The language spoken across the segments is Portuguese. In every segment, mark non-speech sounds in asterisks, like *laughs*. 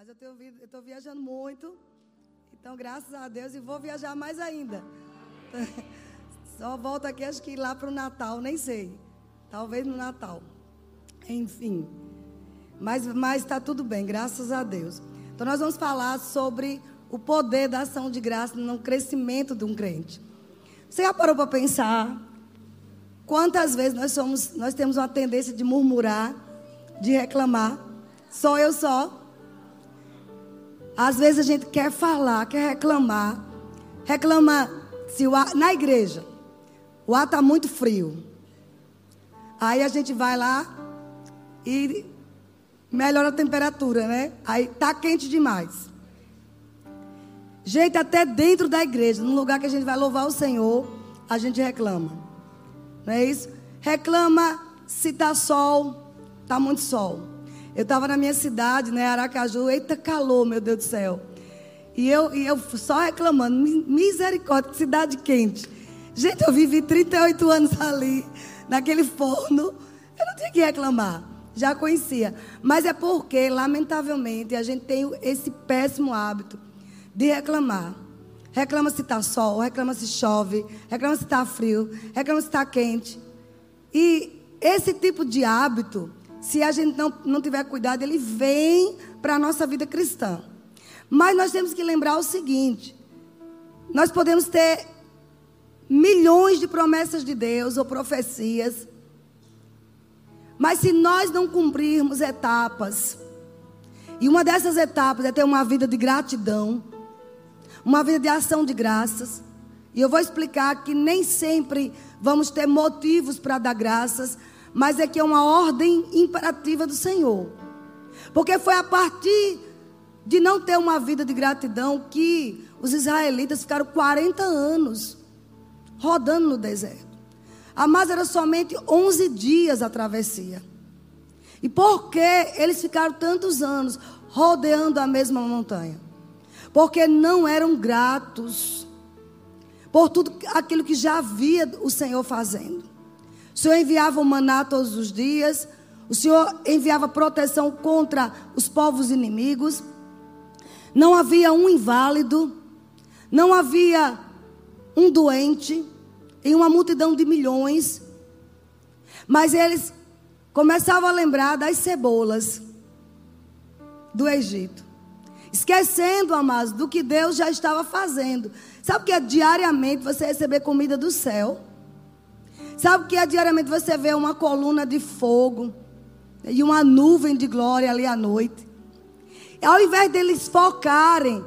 Mas eu estou viajando muito. Então, graças a Deus, e vou viajar mais ainda. *laughs* Só volto aqui, acho que lá para o Natal, nem sei. Talvez no Natal. Enfim. Mas está tudo bem, graças a Deus. Então, nós vamos falar sobre o poder da ação de graça no crescimento de um crente. Você já parou para pensar quantas vezes nós somos, nós temos uma tendência de murmurar, de reclamar? Só eu só. Às vezes a gente quer falar, quer reclamar. Reclama se o ar, na igreja. O ar está muito frio. Aí a gente vai lá e melhora a temperatura, né? Aí tá quente demais. Gente, até dentro da igreja, no lugar que a gente vai louvar o Senhor, a gente reclama. Não é isso? Reclama se tá sol, tá muito sol. Eu estava na minha cidade, né, Aracaju, eita calor, meu Deus do céu. E eu, e eu só reclamando, misericórdia, cidade quente. Gente, eu vivi 38 anos ali, naquele forno. Eu não tinha que reclamar, já conhecia. Mas é porque, lamentavelmente, a gente tem esse péssimo hábito de reclamar. Reclama se está sol, reclama se chove, reclama se está frio, reclama se está quente. E esse tipo de hábito se a gente não, não tiver cuidado, ele vem para a nossa vida cristã. Mas nós temos que lembrar o seguinte: nós podemos ter milhões de promessas de Deus ou profecias, mas se nós não cumprirmos etapas, e uma dessas etapas é ter uma vida de gratidão, uma vida de ação de graças, e eu vou explicar que nem sempre vamos ter motivos para dar graças, mas é que é uma ordem imperativa do Senhor. Porque foi a partir de não ter uma vida de gratidão que os israelitas ficaram 40 anos rodando no deserto. A mais era somente 11 dias a travessia. E por que eles ficaram tantos anos rodeando a mesma montanha? Porque não eram gratos por tudo aquilo que já havia o Senhor fazendo. O Senhor enviava o maná todos os dias. O Senhor enviava proteção contra os povos inimigos. Não havia um inválido. Não havia um doente. Em uma multidão de milhões. Mas eles começavam a lembrar das cebolas do Egito. Esquecendo, amados, do que Deus já estava fazendo. Sabe o que é diariamente você receber comida do céu? Sabe que é diariamente você vê uma coluna de fogo e uma nuvem de glória ali à noite. E ao invés deles focarem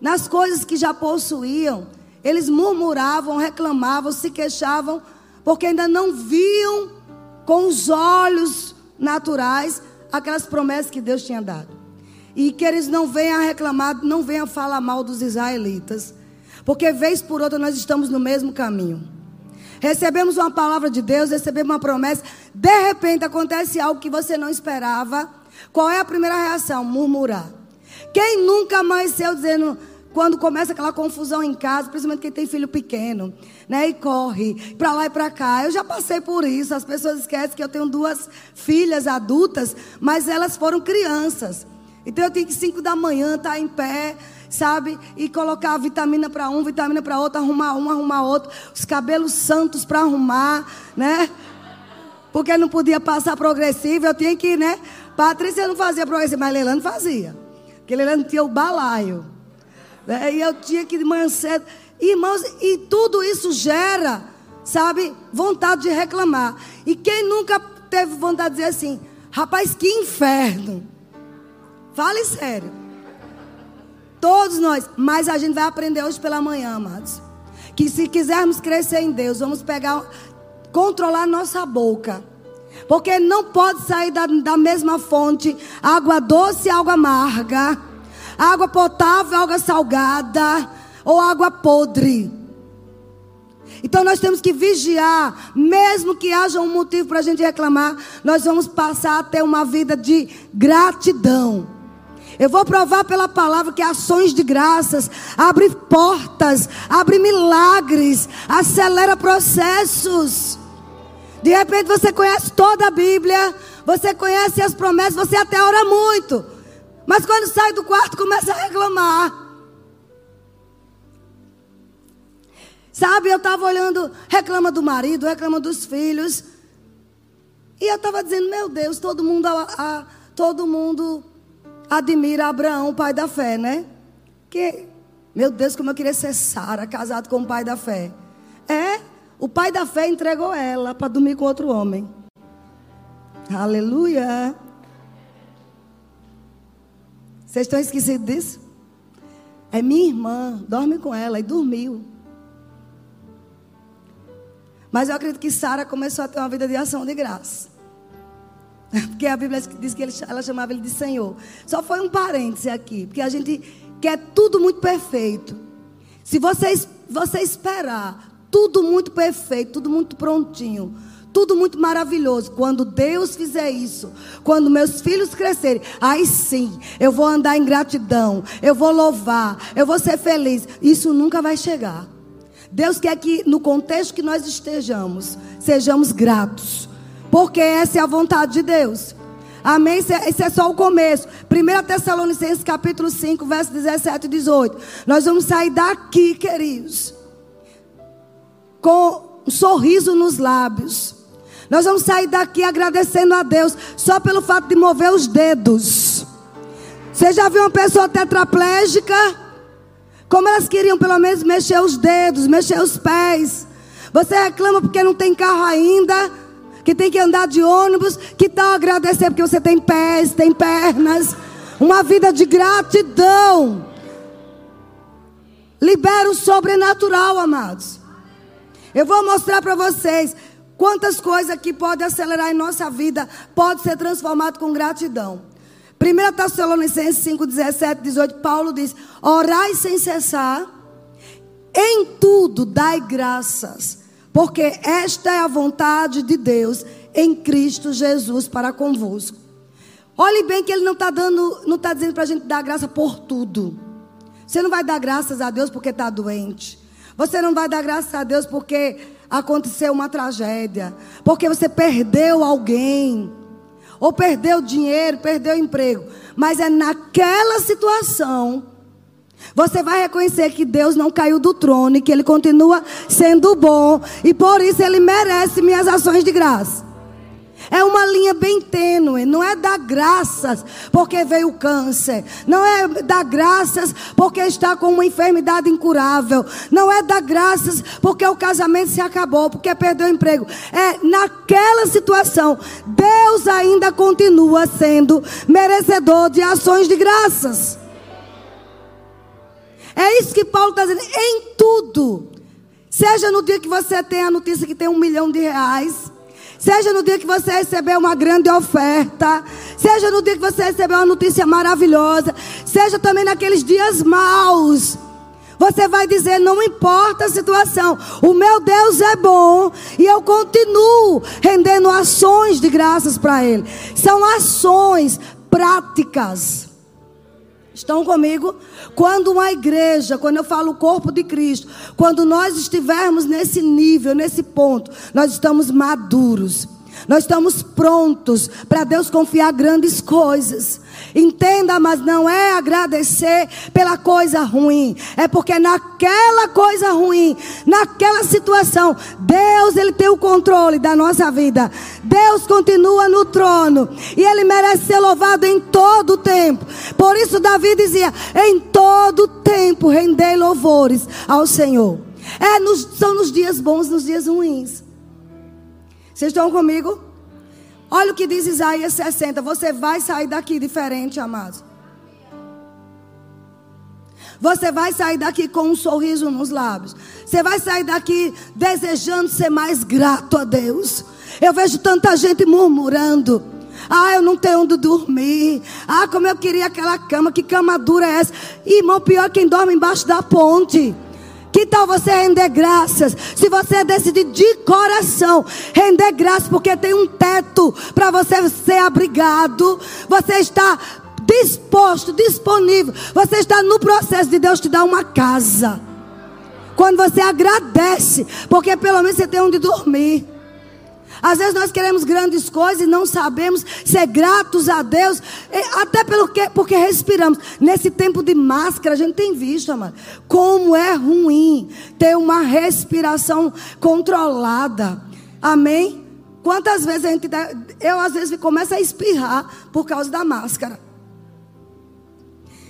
nas coisas que já possuíam, eles murmuravam, reclamavam, se queixavam, porque ainda não viam com os olhos naturais aquelas promessas que Deus tinha dado. E que eles não venham reclamar, não venham falar mal dos israelitas, porque vez por outra nós estamos no mesmo caminho. Recebemos uma palavra de Deus, recebemos uma promessa. De repente acontece algo que você não esperava. Qual é a primeira reação? Murmurar. Quem nunca amanheceu dizendo, quando começa aquela confusão em casa, principalmente quem tem filho pequeno, né? E corre para lá e para cá. Eu já passei por isso. As pessoas esquecem que eu tenho duas filhas adultas, mas elas foram crianças. Então eu tenho que cinco da manhã estar tá em pé, sabe? E colocar vitamina para um, vitamina para outro, arrumar um, arrumar outro, os cabelos santos para arrumar, né? Porque não podia passar progressivo, eu tinha que, né? Patrícia não fazia progressivo, mas Leilano fazia. Porque Leilano tinha o balaio. Né? E eu tinha que de manhã cedo. Irmãos, e tudo isso gera, sabe, vontade de reclamar. E quem nunca teve vontade de dizer assim, rapaz, que inferno. Fale sério. Todos nós. Mas a gente vai aprender hoje pela manhã, amados. Que se quisermos crescer em Deus, vamos pegar, controlar nossa boca. Porque não pode sair da, da mesma fonte água doce e água amarga, água potável, água salgada ou água podre. Então nós temos que vigiar, mesmo que haja um motivo para a gente reclamar, nós vamos passar a ter uma vida de gratidão. Eu vou provar pela palavra que ações de graças abre portas, abre milagres, acelera processos. De repente você conhece toda a Bíblia, você conhece as promessas, você até ora muito. Mas quando sai do quarto, começa a reclamar. Sabe, eu estava olhando, reclama do marido, reclama dos filhos. E eu estava dizendo, meu Deus, todo mundo, a, a, todo mundo admira Abraão, pai da fé, né? Que, meu Deus, como eu queria ser Sara, casado com o pai da fé. É, o pai da fé entregou ela para dormir com outro homem. Aleluia. Vocês estão esquecidos disso? É minha irmã, dorme com ela e dormiu. Mas eu acredito que Sara começou a ter uma vida de ação de graça. *laughs* Porque a Bíblia diz que ela chamava ele de Senhor. Só foi um parêntese aqui, porque a gente quer tudo muito perfeito. Se você, você esperar tudo muito perfeito, tudo muito prontinho, tudo muito maravilhoso. Quando Deus fizer isso, quando meus filhos crescerem, aí sim, eu vou andar em gratidão, eu vou louvar, eu vou ser feliz. Isso nunca vai chegar. Deus quer que, no contexto que nós estejamos, sejamos gratos, porque essa é a vontade de Deus. Amém? Esse é, é só o começo. 1 Tessalonicenses capítulo 5, verso 17 e 18. Nós vamos sair daqui, queridos com um sorriso nos lábios. Nós vamos sair daqui agradecendo a Deus só pelo fato de mover os dedos. Você já viu uma pessoa tetraplégica? Como elas queriam pelo menos mexer os dedos, mexer os pés. Você reclama porque não tem carro ainda, que tem que andar de ônibus. Que tal agradecer porque você tem pés, tem pernas, uma vida de gratidão. Libera o sobrenatural, amados. Eu vou mostrar para vocês quantas coisas que podem acelerar em nossa vida, pode ser transformado com gratidão. 1 Tessalonicenses 5, 17, 18, Paulo diz: Orai sem cessar, em tudo dai graças, porque esta é a vontade de Deus em Cristo Jesus para convosco. Olhe bem que ele não está dando, não está dizendo para a gente dar graça por tudo. Você não vai dar graças a Deus porque está doente. Você não vai dar graças a Deus porque aconteceu uma tragédia, porque você perdeu alguém, ou perdeu dinheiro, perdeu emprego, mas é naquela situação você vai reconhecer que Deus não caiu do trono e que Ele continua sendo bom, e por isso Ele merece minhas ações de graça. É uma linha bem tênue. Não é dar graças porque veio o câncer. Não é dar graças porque está com uma enfermidade incurável. Não é dar graças porque o casamento se acabou, porque perdeu o emprego. É naquela situação, Deus ainda continua sendo merecedor de ações de graças. É isso que Paulo está dizendo. Em tudo. Seja no dia que você tem a notícia que tem um milhão de reais. Seja no dia que você recebeu uma grande oferta. Seja no dia que você recebeu uma notícia maravilhosa. Seja também naqueles dias maus. Você vai dizer: não importa a situação, o meu Deus é bom e eu continuo rendendo ações de graças para Ele. São ações práticas. Estão comigo? Quando uma igreja, quando eu falo o corpo de Cristo, quando nós estivermos nesse nível, nesse ponto, nós estamos maduros. Nós estamos prontos para Deus confiar grandes coisas. Entenda, mas não é agradecer pela coisa ruim, é porque naquela coisa ruim, naquela situação, Deus ele tem o controle da nossa vida. Deus continua no trono e ele merece ser louvado em todo o tempo. Por isso Davi dizia: "Em todo tempo rendei louvores ao Senhor". É, nos, são nos dias bons, nos dias ruins. Vocês estão comigo? Olha o que diz Isaías 60. Você vai sair daqui diferente, amados. Você vai sair daqui com um sorriso nos lábios. Você vai sair daqui desejando ser mais grato a Deus. Eu vejo tanta gente murmurando. Ah, eu não tenho onde dormir. Ah, como eu queria aquela cama. Que cama dura é essa? Irmão, pior é quem dorme embaixo da ponte. Que tal você render graças? Se você decidir de coração render graças, porque tem um teto para você ser abrigado, você está disposto, disponível, você está no processo de Deus te dar uma casa. Quando você agradece, porque pelo menos você tem onde dormir. Às vezes nós queremos grandes coisas e não sabemos ser gratos a Deus, até pelo que, porque respiramos. Nesse tempo de máscara, a gente tem visto, amado, como é ruim ter uma respiração controlada. Amém? Quantas vezes a gente. Eu, às vezes, começo a espirrar por causa da máscara.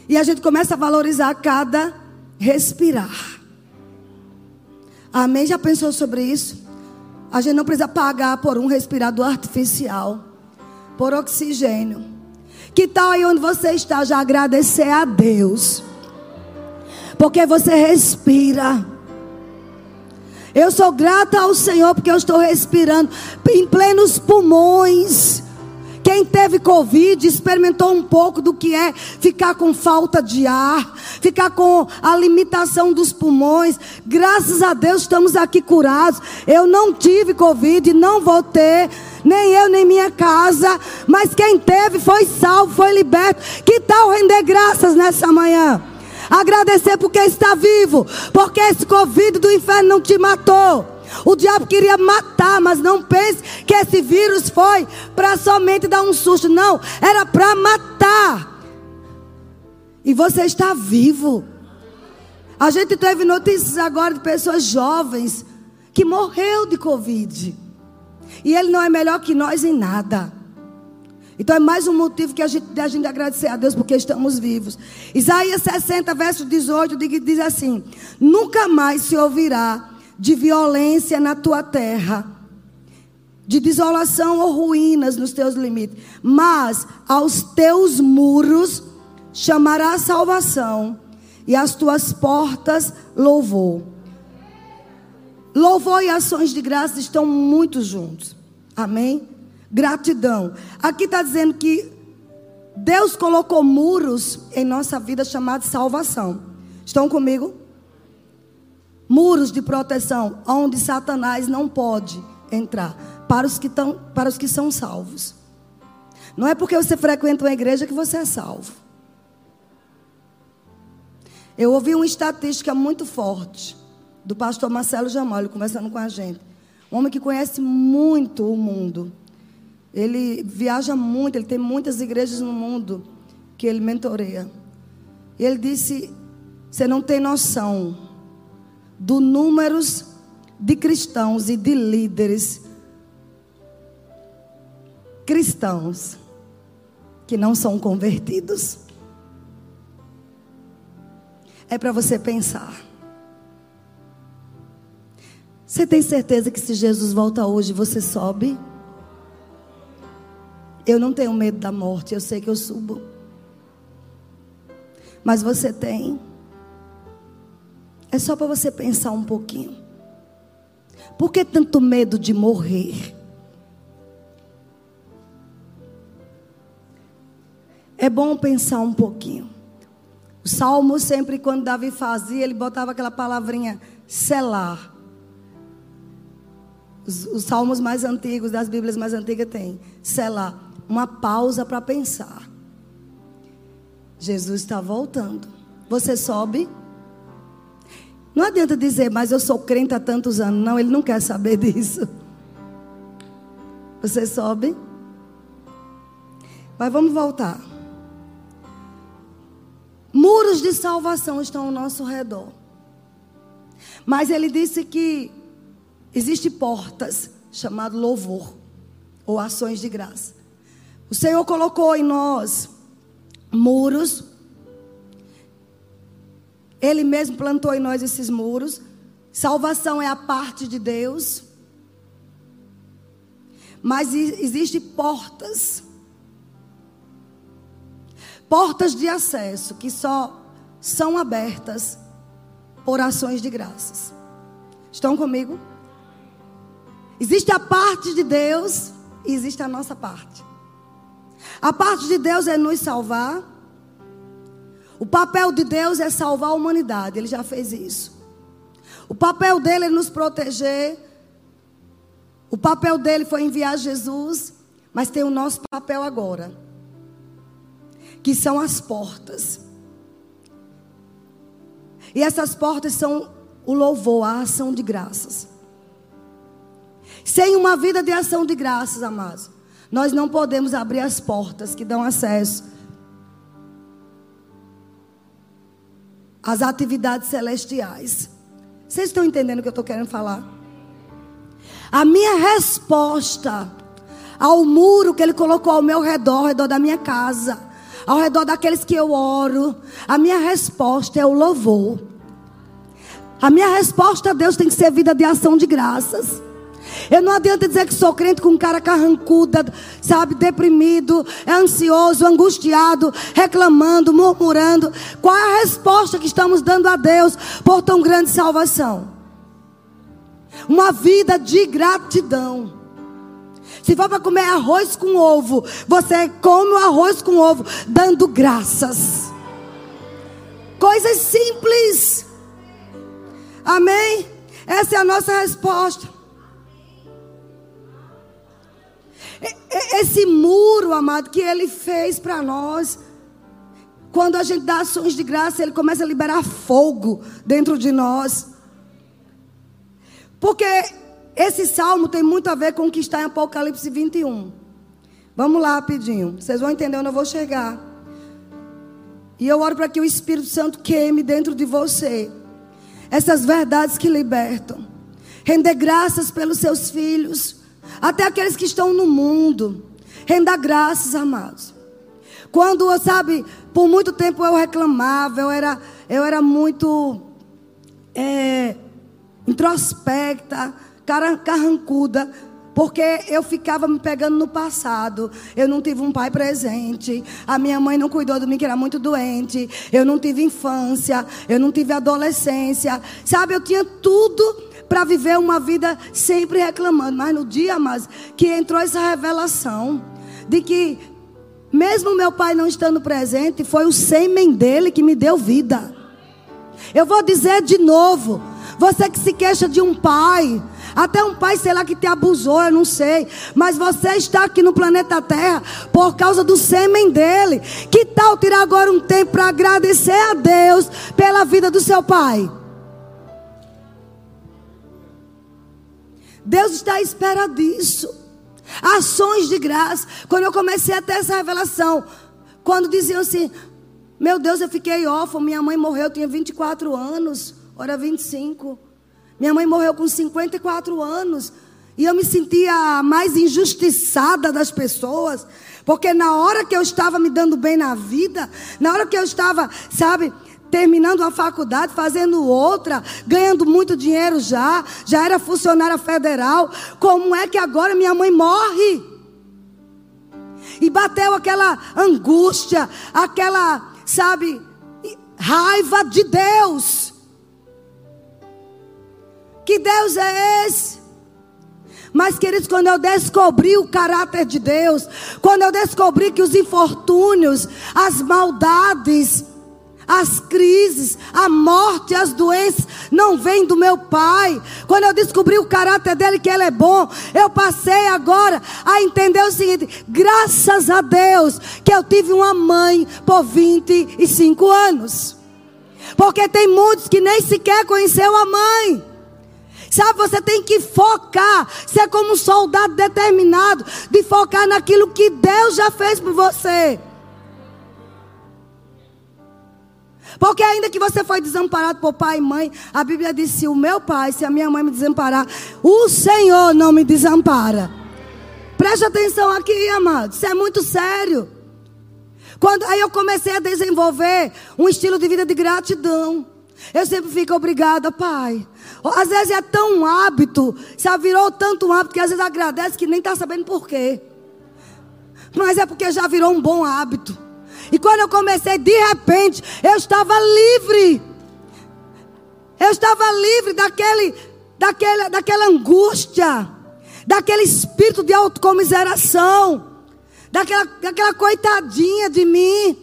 E a gente começa a valorizar cada respirar. Amém? Já pensou sobre isso? A gente não precisa pagar por um respirador artificial, por oxigênio. Que tal aí onde você está já agradecer a Deus? Porque você respira. Eu sou grata ao Senhor porque eu estou respirando em plenos pulmões. Quem teve Covid experimentou um pouco do que é ficar com falta de ar, ficar com a limitação dos pulmões. Graças a Deus estamos aqui curados. Eu não tive Covid, não vou ter, nem eu, nem minha casa. Mas quem teve foi salvo, foi liberto. Que tal render graças nessa manhã? Agradecer porque está vivo, porque esse Covid do inferno não te matou. O diabo queria matar, mas não pense que esse vírus foi para somente dar um susto. Não, era para matar. E você está vivo. A gente teve notícias agora de pessoas jovens que morreu de Covid. E ele não é melhor que nós em nada. Então é mais um motivo que a gente, a gente agradecer a Deus porque estamos vivos. Isaías 60, verso 18, diz assim: Nunca mais se ouvirá de violência na tua terra, de desolação ou ruínas nos teus limites, mas aos teus muros chamará salvação e as tuas portas louvor. Louvor e ações de graça estão muito juntos. Amém? Gratidão. Aqui está dizendo que Deus colocou muros em nossa vida chamados salvação. Estão comigo? Muros de proteção onde Satanás não pode entrar para os que, tão, para os que são salvos. Não é porque você frequenta uma igreja que você é salvo. Eu ouvi uma estatística muito forte do pastor Marcelo Jamalho conversando com a gente. Um homem que conhece muito o mundo. Ele viaja muito, ele tem muitas igrejas no mundo que ele mentoreia. E ele disse: Você não tem noção do números de cristãos e de líderes cristãos que não são convertidos. É para você pensar. Você tem certeza que se Jesus volta hoje, você sobe? Eu não tenho medo da morte, eu sei que eu subo. Mas você tem. É só para você pensar um pouquinho. Por que tanto medo de morrer? É bom pensar um pouquinho. O salmo sempre, quando Davi fazia, ele botava aquela palavrinha selar. Os, os salmos mais antigos, das Bíblias mais antigas, tem selar. Uma pausa para pensar. Jesus está voltando. Você sobe não adianta dizer, mas eu sou crente há tantos anos. Não, ele não quer saber *laughs* disso. Você sobe? Mas vamos voltar. Muros de salvação estão ao nosso redor. Mas ele disse que existe portas chamado louvor ou ações de graça. O Senhor colocou em nós muros ele mesmo plantou em nós esses muros. Salvação é a parte de Deus. Mas existem portas. Portas de acesso que só são abertas por ações de graças. Estão comigo? Existe a parte de Deus e existe a nossa parte. A parte de Deus é nos salvar. O papel de Deus é salvar a humanidade, ele já fez isso. O papel dele é nos proteger. O papel dele foi enviar Jesus, mas tem o nosso papel agora, que são as portas. E essas portas são o louvor, a ação de graças. Sem uma vida de ação de graças, amados, nós não podemos abrir as portas que dão acesso às atividades celestiais. Vocês estão entendendo o que eu estou querendo falar? A minha resposta ao muro que ele colocou ao meu redor, ao redor da minha casa, ao redor daqueles que eu oro, a minha resposta é o louvor. A minha resposta a Deus tem que ser vida de ação de graças. Eu não adianta dizer que sou crente com cara carrancuda, sabe, deprimido, é ansioso, angustiado, reclamando, murmurando. Qual é a resposta que estamos dando a Deus por tão grande salvação? Uma vida de gratidão. Se for para comer arroz com ovo, você come o arroz com ovo dando graças. Coisas simples. Amém? Essa é a nossa resposta. Esse muro, amado, que ele fez para nós. Quando a gente dá ações de graça, ele começa a liberar fogo dentro de nós. Porque esse salmo tem muito a ver com o que está em Apocalipse 21. Vamos lá rapidinho. Vocês vão entender onde eu vou chegar. E eu oro para que o Espírito Santo queime dentro de você essas verdades que libertam. Render graças pelos seus filhos até aqueles que estão no mundo. Renda graças, amados. Quando, sabe, por muito tempo eu reclamava, eu era, eu era muito é, introspecta, carrancuda, porque eu ficava me pegando no passado. Eu não tive um pai presente. A minha mãe não cuidou de mim, que era muito doente. Eu não tive infância. Eu não tive adolescência. Sabe, eu tinha tudo para viver uma vida sempre reclamando. Mas no dia, mas que entrou essa revelação de que mesmo meu pai não estando presente, foi o sêmen dele que me deu vida. Eu vou dizer de novo, você que se queixa de um pai, até um pai, sei lá, que te abusou, eu não sei. Mas você está aqui no planeta Terra por causa do sêmen dele. Que tal tirar agora um tempo para agradecer a Deus pela vida do seu pai? Deus está à espera disso. Ações de graça. Quando eu comecei a ter essa revelação, quando diziam assim: Meu Deus, eu fiquei órfão, minha mãe morreu, eu tinha 24 anos, ora 25. Minha mãe morreu com 54 anos. E eu me sentia a mais injustiçada das pessoas. Porque na hora que eu estava me dando bem na vida, na hora que eu estava, sabe, terminando a faculdade, fazendo outra, ganhando muito dinheiro já, já era funcionária federal. Como é que agora minha mãe morre? E bateu aquela angústia, aquela, sabe, raiva de Deus. Que Deus é esse? Mas, queridos, quando eu descobri o caráter de Deus, quando eu descobri que os infortúnios, as maldades, as crises, a morte, as doenças não vêm do meu pai. Quando eu descobri o caráter dele, que ele é bom, eu passei agora a entender o seguinte: graças a Deus que eu tive uma mãe por 25 anos. Porque tem muitos que nem sequer conheceu a mãe. Sabe, você tem que focar, ser como um soldado determinado, de focar naquilo que Deus já fez por você. Porque ainda que você foi desamparado por pai e mãe, a Bíblia diz: se o meu pai, se a minha mãe me desamparar, o Senhor não me desampara. Preste atenção aqui, amados. Isso é muito sério. Quando aí eu comecei a desenvolver um estilo de vida de gratidão. Eu sempre fico obrigada, pai. Às vezes é tão um hábito, já virou tanto um hábito que às vezes agradece que nem está sabendo por quê. Mas é porque já virou um bom hábito. E quando eu comecei, de repente, eu estava livre. Eu estava livre daquele, daquele, daquela angústia, daquele espírito de autocomiseração, daquela, daquela coitadinha de mim.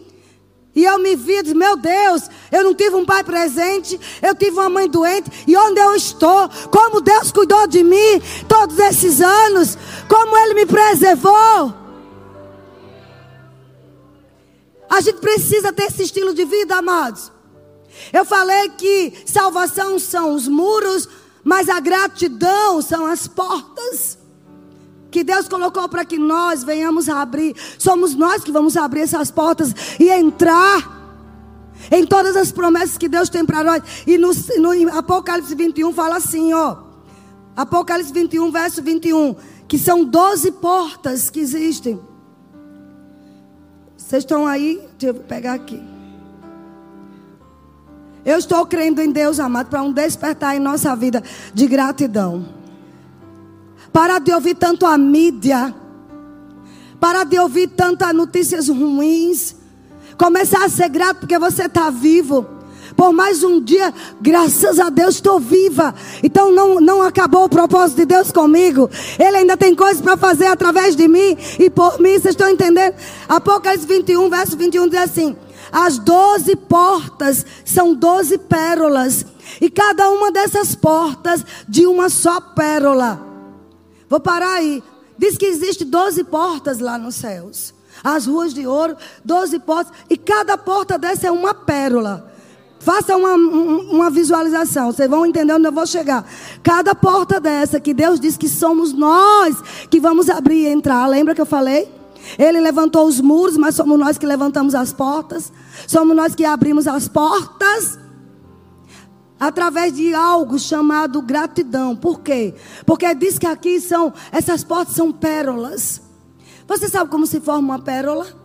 E eu me vi, disse, meu Deus, eu não tive um pai presente, eu tive uma mãe doente, e onde eu estou, como Deus cuidou de mim todos esses anos, como Ele me preservou. A gente precisa ter esse estilo de vida, amados. Eu falei que salvação são os muros, mas a gratidão são as portas. que Deus colocou para que nós venhamos a abrir. Somos nós que vamos abrir essas portas e entrar em todas as promessas que Deus tem para nós. E no, no Apocalipse 21 fala assim, ó. Apocalipse 21, verso 21. Que são 12 portas que existem. Vocês estão aí? Deixa eu pegar aqui. Eu estou crendo em Deus, amado, para um despertar em nossa vida de gratidão. Para de ouvir tanto a mídia. Para de ouvir tantas notícias ruins. Começar a ser grato porque você está vivo. Por mais um dia, graças a Deus estou viva. Então não, não acabou o propósito de Deus comigo. Ele ainda tem coisas para fazer através de mim e por mim. Vocês estão entendendo? Apocalipse 21, verso 21 diz assim: As doze portas são doze pérolas. E cada uma dessas portas de uma só pérola. Vou parar aí. Diz que existe doze portas lá nos céus as ruas de ouro, doze portas, e cada porta dessa é uma pérola. Faça uma, uma visualização, vocês vão entender onde eu vou chegar. Cada porta dessa que Deus diz que somos nós que vamos abrir e entrar. Lembra que eu falei? Ele levantou os muros, mas somos nós que levantamos as portas. Somos nós que abrimos as portas através de algo chamado gratidão. Por quê? Porque diz que aqui são essas portas são pérolas. Você sabe como se forma uma pérola?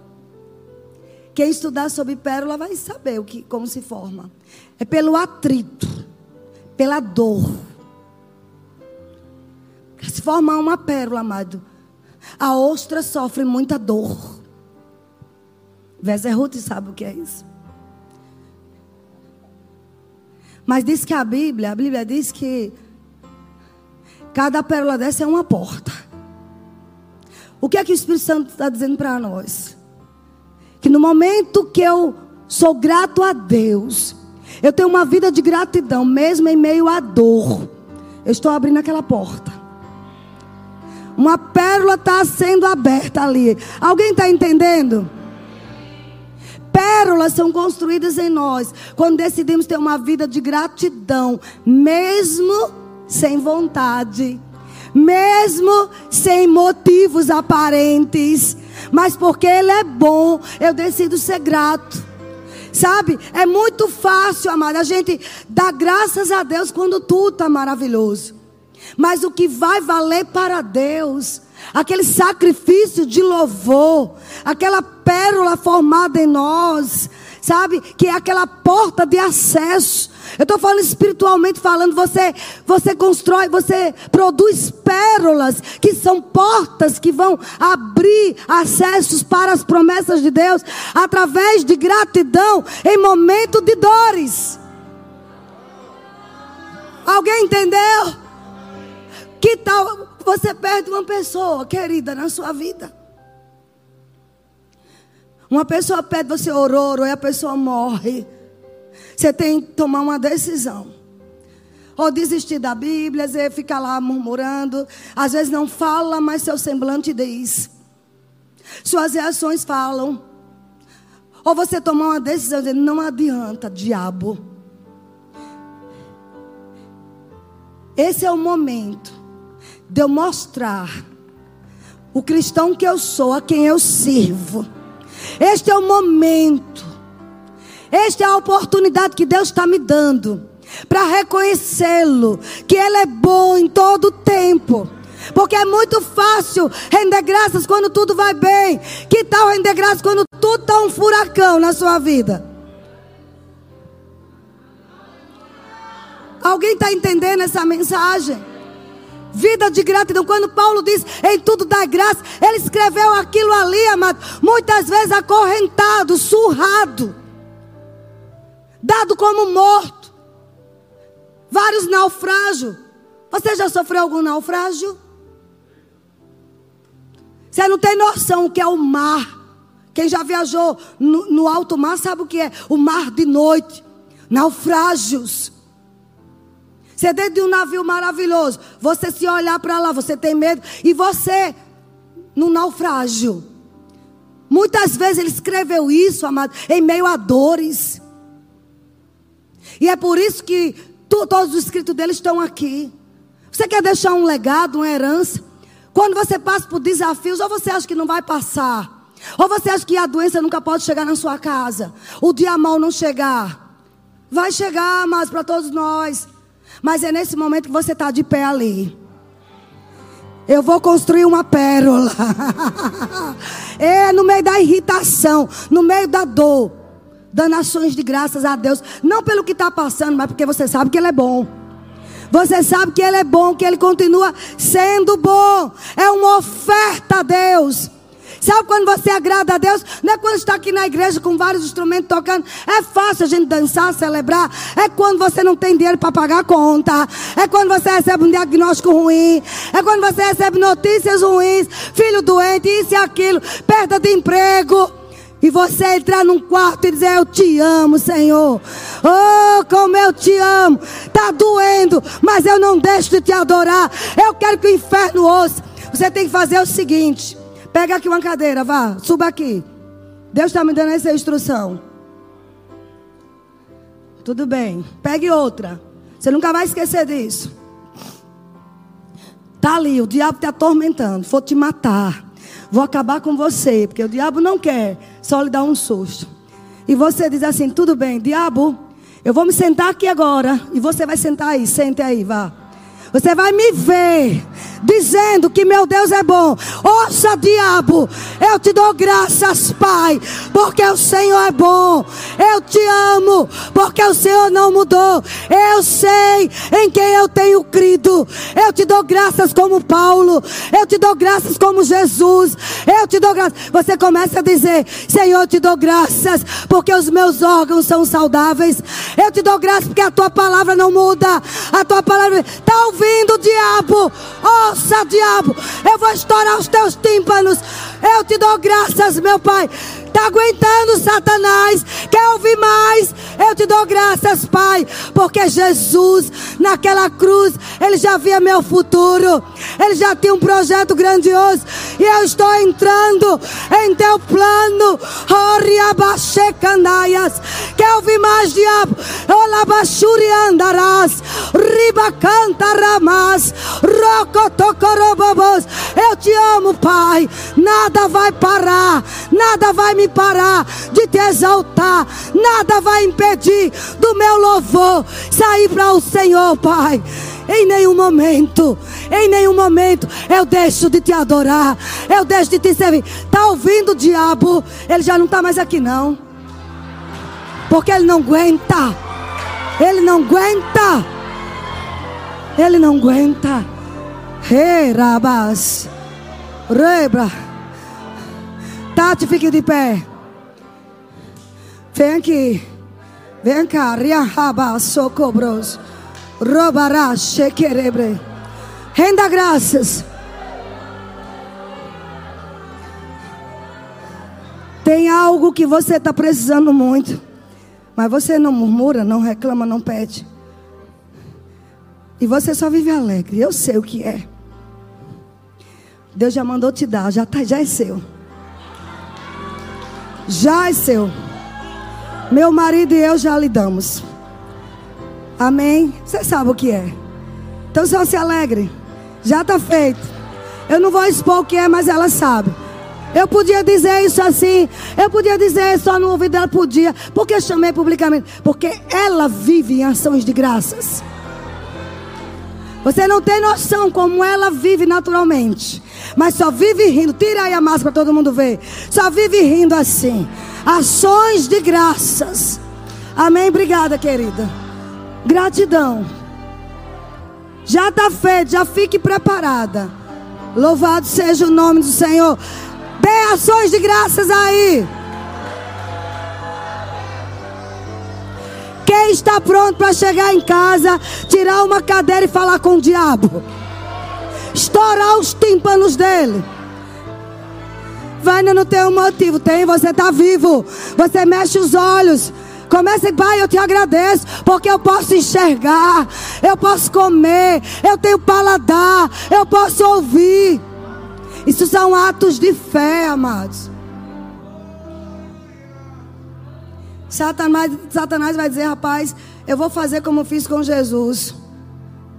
Quem estudar sobre pérola vai saber o que, como se forma. É pelo atrito, pela dor. Para se formar uma pérola, amado, a ostra sofre muita dor. Vézer Ruth sabe o que é isso. Mas diz que a Bíblia, a Bíblia diz que cada pérola dessa é uma porta. O que é que o Espírito Santo está dizendo para nós? Que no momento que eu sou grato a Deus, eu tenho uma vida de gratidão, mesmo em meio à dor. Eu estou abrindo aquela porta. Uma pérola está sendo aberta ali. Alguém está entendendo? Pérolas são construídas em nós quando decidimos ter uma vida de gratidão, mesmo sem vontade mesmo sem motivos aparentes, mas porque Ele é bom, eu decido ser grato. Sabe, é muito fácil, amado, a gente dar graças a Deus quando tudo está maravilhoso. Mas o que vai valer para Deus, aquele sacrifício de louvor, aquela pérola formada em nós, sabe? Que é aquela porta de acesso. Eu estou falando espiritualmente falando, você, você constrói, você produz pérolas que são portas que vão abrir acessos para as promessas de Deus através de gratidão em momento de dores. Alguém entendeu? Que tal você perde uma pessoa querida na sua vida? Uma pessoa pede, você orou, orou e a pessoa morre. Você tem que tomar uma decisão. Ou desistir da Bíblia, você fica lá murmurando. Às vezes não fala, mas seu semblante diz. Suas reações falam. Ou você tomar uma decisão dizendo, não adianta, diabo. Esse é o momento de eu mostrar o cristão que eu sou, a quem eu sirvo. Este é o momento. Esta é a oportunidade que Deus está me dando para reconhecê-lo, que Ele é bom em todo tempo. Porque é muito fácil render graças quando tudo vai bem. Que tal render graças quando tudo está um furacão na sua vida? Alguém está entendendo essa mensagem? Vida de gratidão. Quando Paulo diz em tudo dá graça, ele escreveu aquilo ali, amado, muitas vezes acorrentado, surrado, dado como morto. Vários naufrágios. Você já sofreu algum naufrágio? Você não tem noção o que é o mar. Quem já viajou no, no alto mar sabe o que é o mar de noite. Naufrágios. Você é dentro de um navio maravilhoso. Você se olhar para lá, você tem medo. E você, no naufrágio. Muitas vezes ele escreveu isso, amado, em meio a dores. E é por isso que tu, todos os escritos dele estão aqui. Você quer deixar um legado, uma herança? Quando você passa por desafios, ou você acha que não vai passar, ou você acha que a doença nunca pode chegar na sua casa, o dia mal não chegar. Vai chegar, mas para todos nós. Mas é nesse momento que você está de pé ali. Eu vou construir uma pérola. *laughs* é no meio da irritação, no meio da dor, dando ações de graças a Deus, não pelo que está passando, mas porque você sabe que Ele é bom. Você sabe que Ele é bom, que Ele continua sendo bom. É uma oferta a Deus. Sabe quando você agrada a Deus? Não é quando está aqui na igreja com vários instrumentos tocando. É fácil a gente dançar, celebrar. É quando você não tem dinheiro para pagar a conta. É quando você recebe um diagnóstico ruim. É quando você recebe notícias ruins. Filho doente, isso e aquilo. Perda de emprego. E você entrar num quarto e dizer: Eu te amo, Senhor. Oh, como eu te amo. Está doendo, mas eu não deixo de te adorar. Eu quero que o inferno ouça. Você tem que fazer o seguinte. Pega aqui uma cadeira, vá, suba aqui. Deus está me dando essa instrução. Tudo bem. Pegue outra. Você nunca vai esquecer disso. Tá ali, o diabo te atormentando. Vou te matar. Vou acabar com você. Porque o diabo não quer só lhe dar um susto. E você diz assim: tudo bem, diabo, eu vou me sentar aqui agora. E você vai sentar aí. Sente aí, vá. Você vai me ver dizendo que meu Deus é bom. Ouça, diabo, eu te dou graças, Pai, porque o Senhor é bom. Eu te amo, porque o Senhor não mudou. Eu sei em quem eu tenho crido. Eu te dou graças como Paulo. Eu te dou graças como Jesus. Eu te dou graças. Você começa a dizer: Senhor, eu te dou graças porque os meus órgãos são saudáveis. Eu te dou graças porque a tua palavra não muda. A tua palavra está ouvindo diabo. Ouça, diabo. Eu vou estourar os teus tímpanos. Eu te dou graças, meu Pai. Está aguentando, Satanás? Quer ouvir mais? Eu te dou graças, Pai, porque Jesus, naquela cruz, Ele já via meu futuro, Ele já tinha um projeto grandioso, e eu estou entrando em teu plano. Quer ouvir mais, diabo? Olabashuri andarás, riba cantaramas, rocotocorobobos. Eu te amo, Pai. Nada vai parar, nada vai me parar de te exaltar, nada vai impedir do meu louvor sair para o Senhor, Pai. Em nenhum momento, em nenhum momento eu deixo de te adorar, eu deixo de te servir. Tá ouvindo o diabo? Ele já não está mais aqui não. Porque ele não aguenta. Ele não aguenta. Ele não aguenta. Hey, rabas. Rebra. Tati, fique de pé. Vem aqui. Vem cá. Riahaba, socobros. Robará, shekerebre. Renda graças. Tem algo que você está precisando muito. Mas você não murmura, não reclama, não pede. E você só vive alegre. Eu sei o que é. Deus já mandou te dar, já, tá, já é seu. Já é seu. Meu marido e eu já lidamos. Amém? Você sabe o que é. Então só se alegre. Já está feito. Eu não vou expor o que é, mas ela sabe. Eu podia dizer isso assim. Eu podia dizer só no ouvido dela. Podia. Porque eu chamei publicamente. Porque ela vive em ações de graças. Você não tem noção como ela vive naturalmente. Mas só vive rindo. Tira aí a máscara para todo mundo ver. Só vive rindo assim. Ações de graças. Amém. Obrigada, querida. Gratidão. Já está feito. Já fique preparada. Louvado seja o nome do Senhor. Dê ações de graças aí. Quem está pronto para chegar em casa, tirar uma cadeira e falar com o diabo? Estourar os tímpanos dele. Vai não tem um motivo, tem, você está vivo. Você mexe os olhos. Comece, Pai, eu te agradeço, porque eu posso enxergar, eu posso comer, eu tenho paladar, eu posso ouvir. Isso são atos de fé, amados. Satanás, Satanás vai dizer, rapaz, eu vou fazer como fiz com Jesus.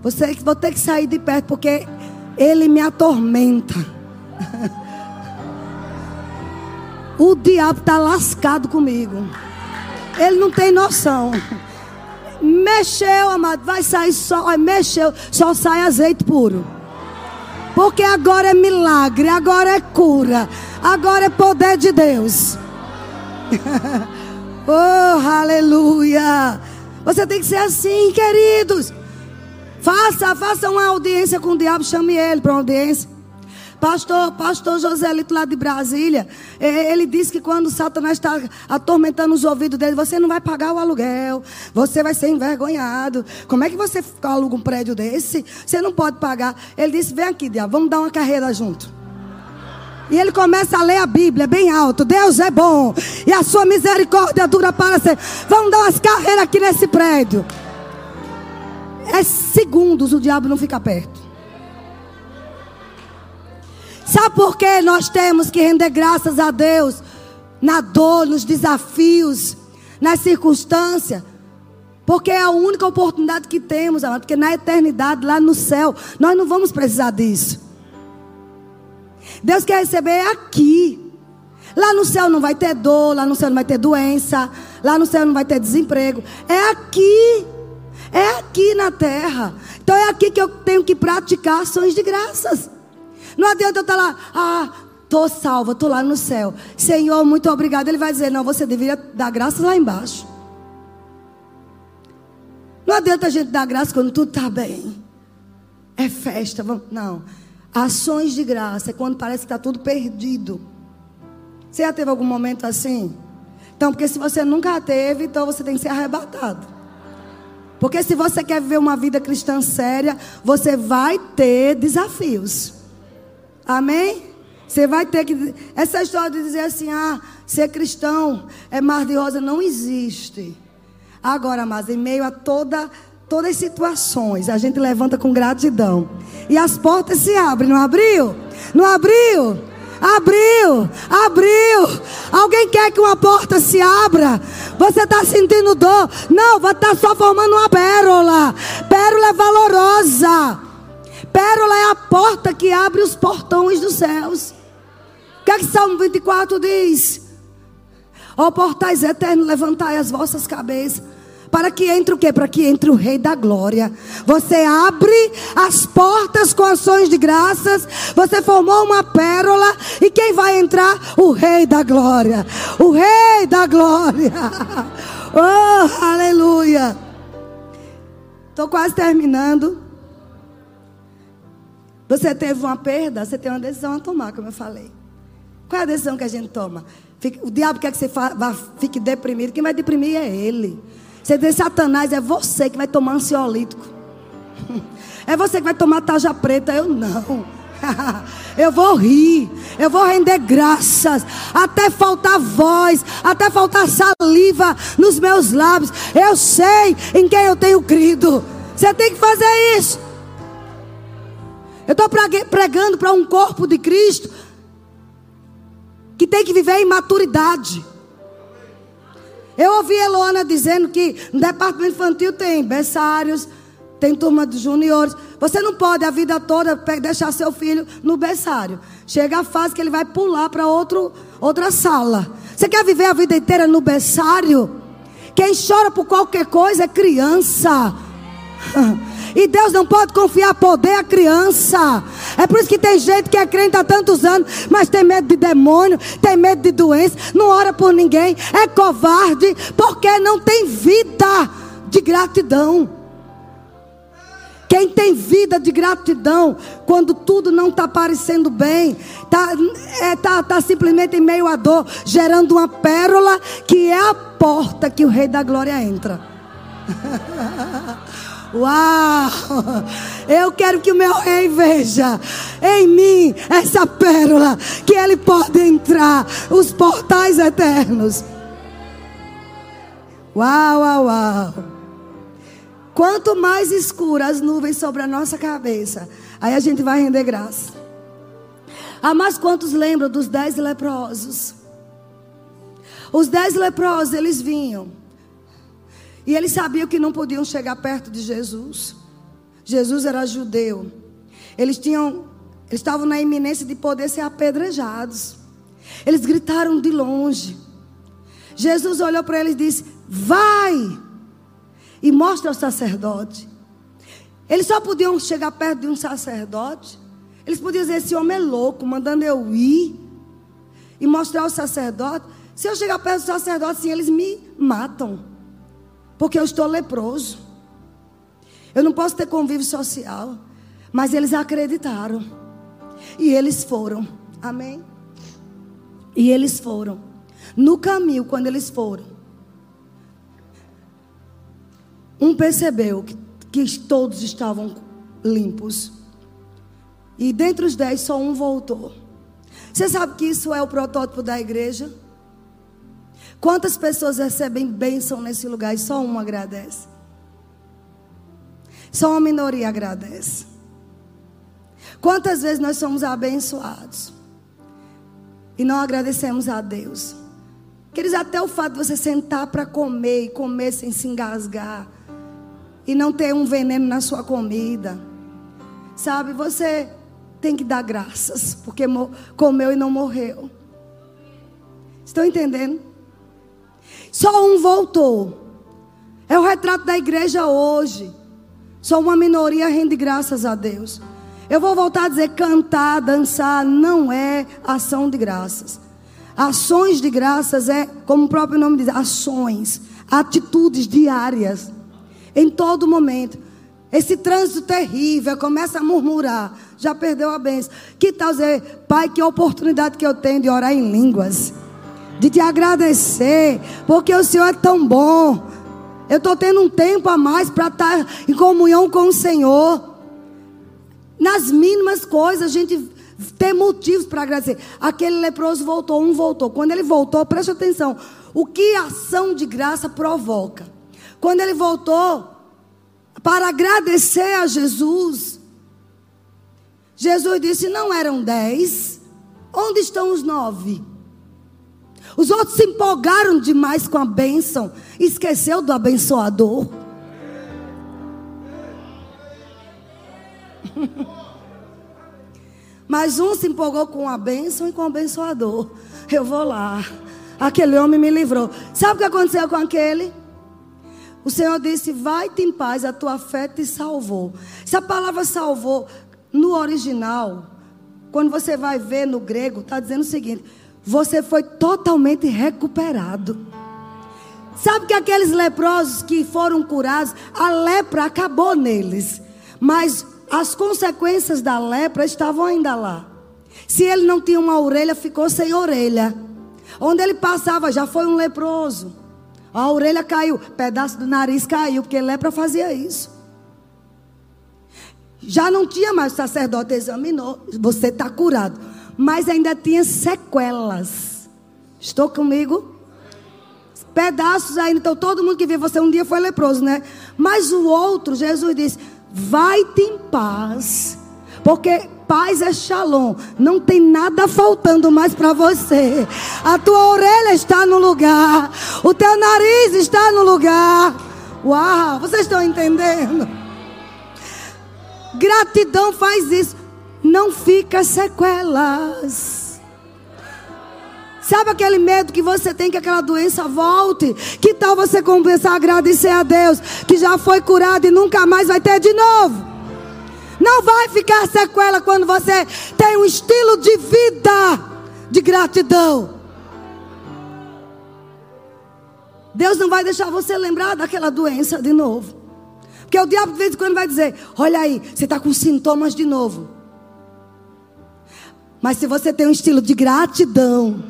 Você vou ter que sair de perto, porque ele me atormenta. *laughs* O diabo está lascado comigo. Ele não tem noção. Mexeu, amado, vai sair só, mexeu, só sai azeite puro. Porque agora é milagre, agora é cura, agora é poder de Deus. *laughs* oh, aleluia. Você tem que ser assim, queridos. Faça, faça uma audiência com o diabo, chame ele para uma audiência. Pastor, pastor Joselito lá de Brasília, ele disse que quando Satanás está atormentando os ouvidos dele, você não vai pagar o aluguel, você vai ser envergonhado. Como é que você aluga um prédio desse? Você não pode pagar. Ele disse: Vem aqui, diabo, vamos dar uma carreira junto. E ele começa a ler a Bíblia bem alto. Deus é bom. E a sua misericórdia dura para sempre. Vamos dar umas carreiras aqui nesse prédio. É segundos o diabo não fica perto. Sabe por que nós temos que render graças a Deus na dor, nos desafios, nas circunstâncias? Porque é a única oportunidade que temos, amado. Porque na eternidade, lá no céu, nós não vamos precisar disso. Deus quer receber aqui. Lá no céu não vai ter dor, lá no céu não vai ter doença, lá no céu não vai ter desemprego. É aqui. É aqui na terra. Então é aqui que eu tenho que praticar ações de graças. Não adianta eu estar lá, ah, estou salva, estou lá no céu. Senhor, muito obrigado. Ele vai dizer, não, você deveria dar graças lá embaixo. Não adianta a gente dar graça quando tudo está bem. É festa, vamos. Não. Ações de graça é quando parece que está tudo perdido. Você já teve algum momento assim? Então, porque se você nunca teve, então você tem que ser arrebatado. Porque se você quer viver uma vida cristã séria, você vai ter desafios. Amém? Você vai ter que. Essa história de dizer assim, ah, ser cristão é mar de rosa, não existe. Agora, mas em meio a toda, todas as situações, a gente levanta com gratidão. E as portas se abrem, não abriu? Não abriu? Abriu, abriu. Alguém quer que uma porta se abra? Você está sentindo dor? Não, vai estar tá só formando uma pérola. Pérola é valorosa. Pérola é a porta que abre os portões dos céus. O que é que Salmo 24 diz? Ó portais eternos, levantai as vossas cabeças. Para que entre o quê? Para que entre o Rei da Glória. Você abre as portas com ações de graças. Você formou uma pérola. E quem vai entrar? O Rei da Glória. O Rei da Glória. *laughs* Oh, aleluia. Estou quase terminando. Você teve uma perda, você tem uma decisão a tomar, como eu falei. Qual é a decisão que a gente toma? o diabo quer que você fique deprimido. Quem vai deprimir é ele. Você diz, Satanás, é você que vai tomar ansiolítico. *laughs* É você que vai tomar taja preta. Eu não. *laughs* eu vou rir. Eu vou render graças. Até faltar voz. Até faltar saliva nos meus lábios. Eu sei em quem eu tenho crido. Você tem que fazer isso. Eu estou pregando para um corpo de Cristo que tem que viver em maturidade. Eu ouvi Elona dizendo que no departamento infantil tem berçários, tem turma de juniores. Você não pode a vida toda deixar seu filho no berçário. Chega a fase que ele vai pular para outra sala. Você quer viver a vida inteira no berçário? Quem chora por qualquer coisa é criança. *laughs* E Deus não pode confiar poder à criança. É por isso que tem gente que é crente há tantos anos, mas tem medo de demônio, tem medo de doença, não ora por ninguém, é covarde, porque não tem vida de gratidão. Quem tem vida de gratidão, quando tudo não está parecendo bem, está é, tá, tá simplesmente em meio à dor, gerando uma pérola que é a porta que o Rei da Glória entra. *laughs* Uau! Eu quero que o meu rei veja em mim essa pérola que ele pode entrar, os portais eternos. Uau, uau, uau. Quanto mais escuras as nuvens sobre a nossa cabeça, aí a gente vai render graça. Ah, mas quantos lembram dos dez leprosos? Os dez leprosos, eles vinham e eles sabiam que não podiam chegar perto de Jesus. Jesus era judeu. Eles tinham, eles estavam na iminência de poder ser apedrejados. Eles gritaram de longe. Jesus olhou para eles e disse: Vai e mostra ao sacerdote. Eles só podiam chegar perto de um sacerdote. Eles podiam dizer: Esse homem é louco, mandando eu ir e mostrar ao sacerdote. Se eu chegar perto do sacerdote, sim, eles me matam, porque eu estou leproso. Eu não posso ter convívio social. Mas eles acreditaram. E eles foram. Amém? E eles foram. No caminho, quando eles foram, um percebeu que, que todos estavam limpos. E dentre os dez, só um voltou. Você sabe que isso é o protótipo da igreja? Quantas pessoas recebem bênção nesse lugar e só um agradece? Só uma minoria agradece. Quantas vezes nós somos abençoados e não agradecemos a Deus? Queridos, até o fato de você sentar para comer e comer sem se engasgar e não ter um veneno na sua comida, sabe? Você tem que dar graças porque comeu e não morreu. Estão entendendo? Só um voltou. É o retrato da igreja hoje. Só uma minoria rende graças a Deus. Eu vou voltar a dizer: cantar, dançar não é ação de graças. Ações de graças é, como o próprio nome diz, ações, atitudes diárias, em todo momento. Esse trânsito terrível, começa a murmurar, já perdeu a bênção. Que tal dizer, Pai, que oportunidade que eu tenho de orar em línguas, de te agradecer, porque o Senhor é tão bom. Eu estou tendo um tempo a mais para estar em comunhão com o Senhor. Nas mínimas coisas, a gente tem motivos para agradecer. Aquele leproso voltou, um voltou. Quando ele voltou, preste atenção. O que ação de graça provoca? Quando ele voltou para agradecer a Jesus, Jesus disse: Não eram dez, onde estão os nove? Os outros se empolgaram demais com a bênção, esqueceu do abençoador. *laughs* Mas um se empolgou com a bênção e com o abençoador. Eu vou lá. Aquele homem me livrou. Sabe o que aconteceu com aquele? O Senhor disse: Vai-te em paz, a tua fé te salvou. Se a palavra salvou, no original, quando você vai ver no grego, está dizendo o seguinte: Você foi totalmente recuperado. Sabe que aqueles leprosos que foram curados, a lepra acabou neles. Mas as consequências da lepra estavam ainda lá. Se ele não tinha uma orelha, ficou sem orelha. Onde ele passava já foi um leproso. A orelha caiu, pedaço do nariz caiu, porque lepra fazia isso. Já não tinha mais, o sacerdote examinou, você está curado. Mas ainda tinha sequelas. Estou comigo? Pedaços ainda, então todo mundo que viu você um dia foi leproso, né? Mas o outro, Jesus disse: Vai-te em paz. Porque paz é shalom. Não tem nada faltando mais para você. A tua orelha está no lugar. O teu nariz está no lugar. Uau, vocês estão entendendo? Gratidão faz isso. Não fica sequelas. Sabe aquele medo que você tem que aquela doença volte? Que tal você começar a agradecer a Deus que já foi curado e nunca mais vai ter de novo? Não vai ficar sequela quando você tem um estilo de vida de gratidão. Deus não vai deixar você lembrar daquela doença de novo. Porque o diabo de vez em quando vai dizer: Olha aí, você está com sintomas de novo. Mas se você tem um estilo de gratidão,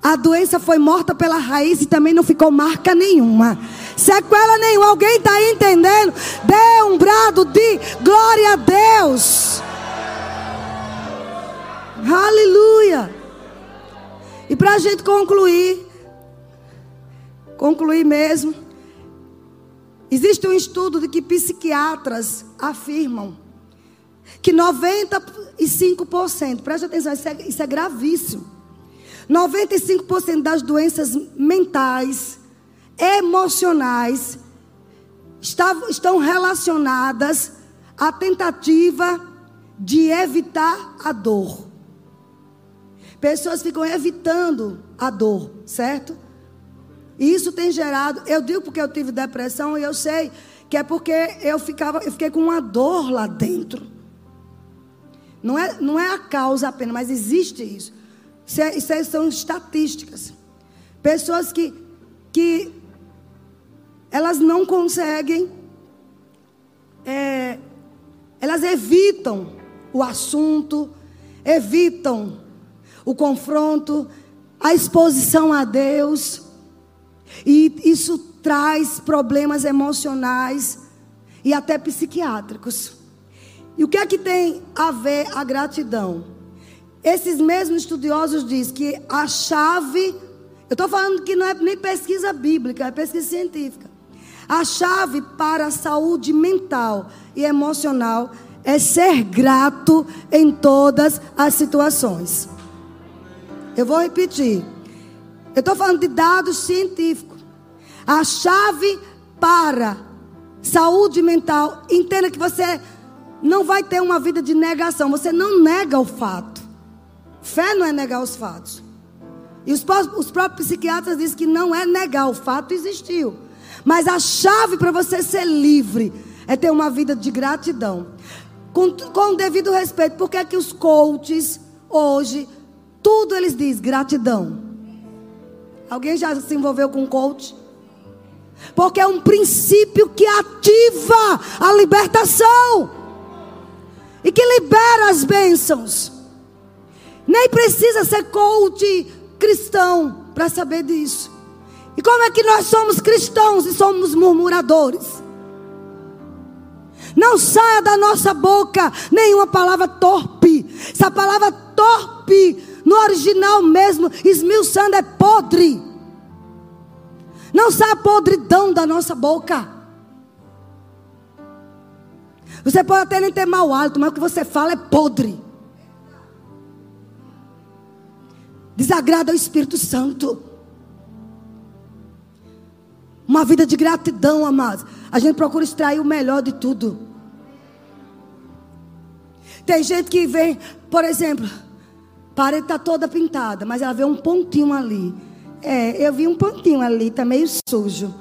a doença foi morta pela raiz e também não ficou marca nenhuma. Sequela nenhuma. Alguém está entendendo? Dê um brado de glória a Deus. Aleluia. E para a gente concluir, concluir mesmo, existe um estudo de que psiquiatras afirmam que 95%, preste atenção, isso é, isso é gravíssimo. 95% das doenças mentais, emocionais, estão relacionadas a tentativa de evitar a dor. Pessoas ficam evitando a dor, certo? E isso tem gerado, eu digo porque eu tive depressão e eu sei que é porque eu ficava, eu fiquei com uma dor lá dentro. Não é, não é a causa apenas, mas existe isso. Isso, é, isso é, são estatísticas. Pessoas que, que elas não conseguem, é, elas evitam o assunto, evitam o confronto, a exposição a Deus. E isso traz problemas emocionais e até psiquiátricos. E o que é que tem a ver a gratidão? Esses mesmos estudiosos dizem que a chave, eu estou falando que não é nem pesquisa bíblica, é pesquisa científica. A chave para a saúde mental e emocional é ser grato em todas as situações. Eu vou repetir. Eu estou falando de dados científicos. A chave para saúde mental, entenda que você não vai ter uma vida de negação. Você não nega o fato. Fé não é negar os fatos. E os, os próprios psiquiatras dizem que não é negar, o fato existiu. Mas a chave para você ser livre é ter uma vida de gratidão. Com, com devido respeito, porque é que os coaches hoje, tudo eles dizem gratidão. Alguém já se envolveu com coach? Porque é um princípio que ativa a libertação e que libera as bênçãos. Nem precisa ser coach cristão para saber disso. E como é que nós somos cristãos e somos murmuradores? Não saia da nossa boca nenhuma palavra torpe. Essa palavra torpe, no original mesmo, esmiuçando, é podre. Não saia podridão da nossa boca. Você pode até nem ter mau hálito, mas o que você fala é podre. Desagrada ao Espírito Santo. Uma vida de gratidão, amados. A gente procura extrair o melhor de tudo. Tem gente que vem, por exemplo, a parede está toda pintada, mas ela vê um pontinho ali. É, eu vi um pontinho ali, está meio sujo.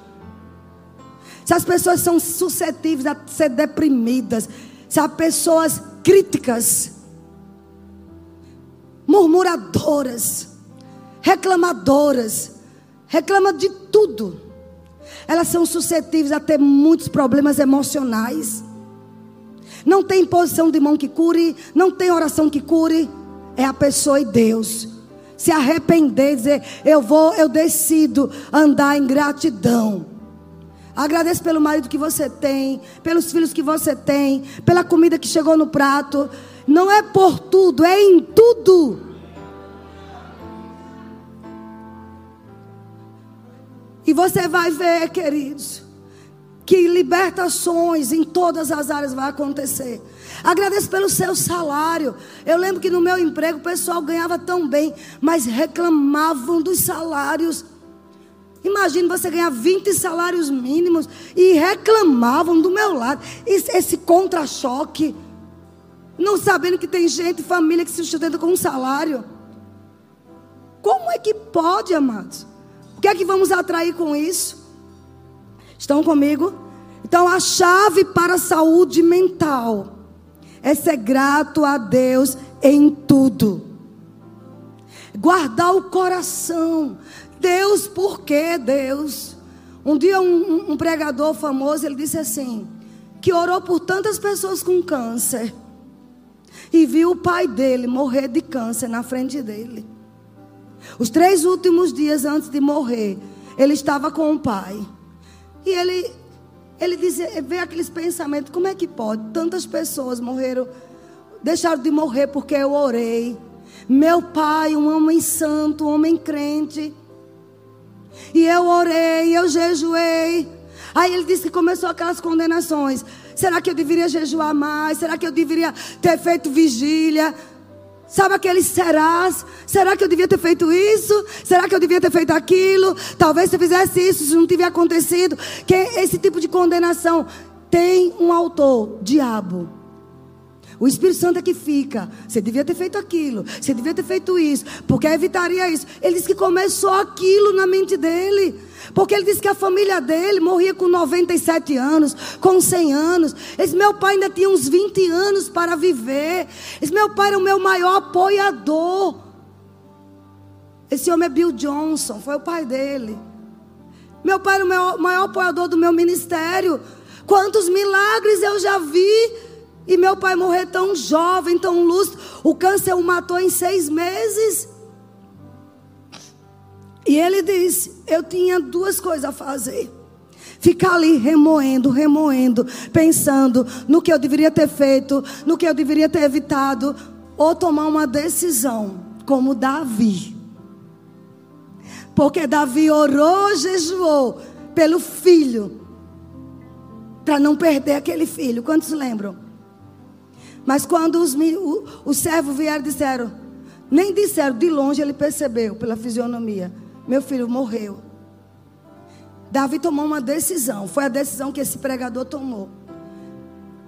Se as pessoas são suscetíveis a ser deprimidas, se há pessoas críticas, murmuradoras, reclamadoras, reclama de tudo. Elas são suscetíveis a ter muitos problemas emocionais. Não tem posição de mão que cure, não tem oração que cure. É a pessoa e Deus. Se arrepender, dizer, eu vou, eu decido andar em gratidão. Agradeço pelo marido que você tem, pelos filhos que você tem, pela comida que chegou no prato. Não é por tudo, é em tudo. E você vai ver, queridos, que libertações em todas as áreas vai acontecer. Agradeço pelo seu salário. Eu lembro que no meu emprego o pessoal ganhava tão bem, mas reclamavam dos salários. Imagine você ganhar 20 salários mínimos e reclamavam do meu lado. Esse contra-choque. Não sabendo que tem gente, família que se sustenta com um salário. Como é que pode, amados? O que é que vamos atrair com isso? Estão comigo? Então, a chave para a saúde mental é ser grato a Deus em tudo. Guardar o coração. Deus, por que Deus? Um dia um, um, pregador famoso, ele disse assim, que orou por tantas pessoas com câncer. E viu o pai dele morrer de câncer na frente dele. Os três últimos dias antes de morrer, ele estava com o pai. E ele, ele dizia, vê aqueles pensamentos, como é que pode? Tantas pessoas morreram, deixaram de morrer porque eu orei. Meu pai, um homem santo, um homem crente. E eu orei, eu jejuei. Aí ele disse que começou aquelas condenações. Será que eu deveria jejuar mais? Será que eu deveria ter feito vigília? Sabe aqueles serás? Será que eu devia ter feito isso? Será que eu devia ter feito aquilo? Talvez se eu fizesse isso, se não tivesse acontecido. Que esse tipo de condenação tem um autor, diabo. O Espírito Santo é que fica. Você devia ter feito aquilo. Você devia ter feito isso. Porque evitaria isso. Ele disse que começou aquilo na mente dele. Porque ele disse que a família dele morria com 97 anos, com 100 anos. Esse meu pai ainda tinha uns 20 anos para viver. Esse meu pai era o meu maior apoiador. Esse homem é Bill Johnson, foi o pai dele. Meu pai era o maior, maior apoiador do meu ministério. Quantos milagres eu já vi. E meu pai morrer tão jovem, tão lúcido. O câncer o matou em seis meses. E ele disse: Eu tinha duas coisas a fazer. Ficar ali remoendo, remoendo, pensando no que eu deveria ter feito, no que eu deveria ter evitado, ou tomar uma decisão, como Davi. Porque Davi orou, jejuou pelo filho, para não perder aquele filho. Quantos lembram? Mas quando os, os servos vieram, disseram, nem disseram, de longe ele percebeu pela fisionomia. Meu filho morreu. Davi tomou uma decisão. Foi a decisão que esse pregador tomou.